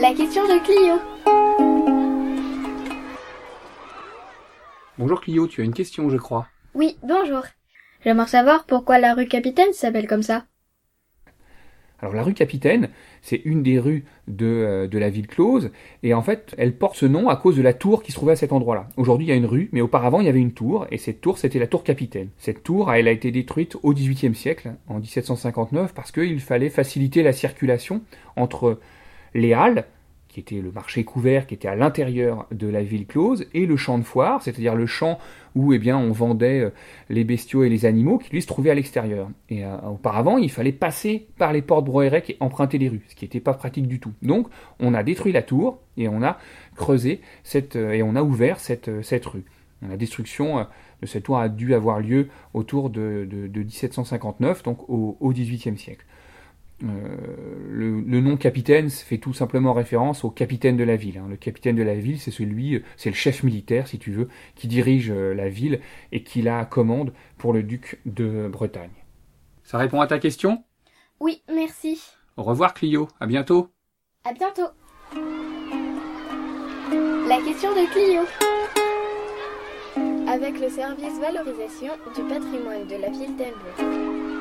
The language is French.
La question de Clio. Bonjour Clio, tu as une question, je crois. Oui, bonjour. J'aimerais savoir pourquoi la rue Capitaine s'appelle comme ça. Alors la rue Capitaine, c'est une des rues de, euh, de, la ville close, et en fait, elle porte ce nom à cause de la tour qui se trouvait à cet endroit-là. Aujourd'hui, il y a une rue, mais auparavant, il y avait une tour, et cette tour, c'était la tour Capitaine. Cette tour, elle a été détruite au XVIIIe siècle, en 1759, parce qu'il fallait faciliter la circulation entre les halles, qui était le marché couvert, qui était à l'intérieur de la ville close, et le champ de foire, c'est-à-dire le champ où eh bien, on vendait euh, les bestiaux et les animaux, qui lui se trouvaient à l'extérieur. Et euh, auparavant, il fallait passer par les portes Broérec et emprunter les rues, ce qui n'était pas pratique du tout. Donc, on a détruit la tour et on a creusé cette, euh, et on a ouvert cette, rue. La destruction de cette tour a dû avoir lieu autour de, de, 1759, donc au XVIIIe siècle. Euh, le, nom capitaine fait tout simplement référence au capitaine de la ville. Hein. Le capitaine de la ville, c'est celui, euh, c'est le chef militaire, si tu veux, qui dirige euh, la ville et qui la commande pour le duc de Bretagne. Ça répond à ta question? Oui, merci. Au revoir Clio, à bientôt. À bientôt. La question de Clio. Avec le service valorisation du patrimoine de la ville d'Elbeuf.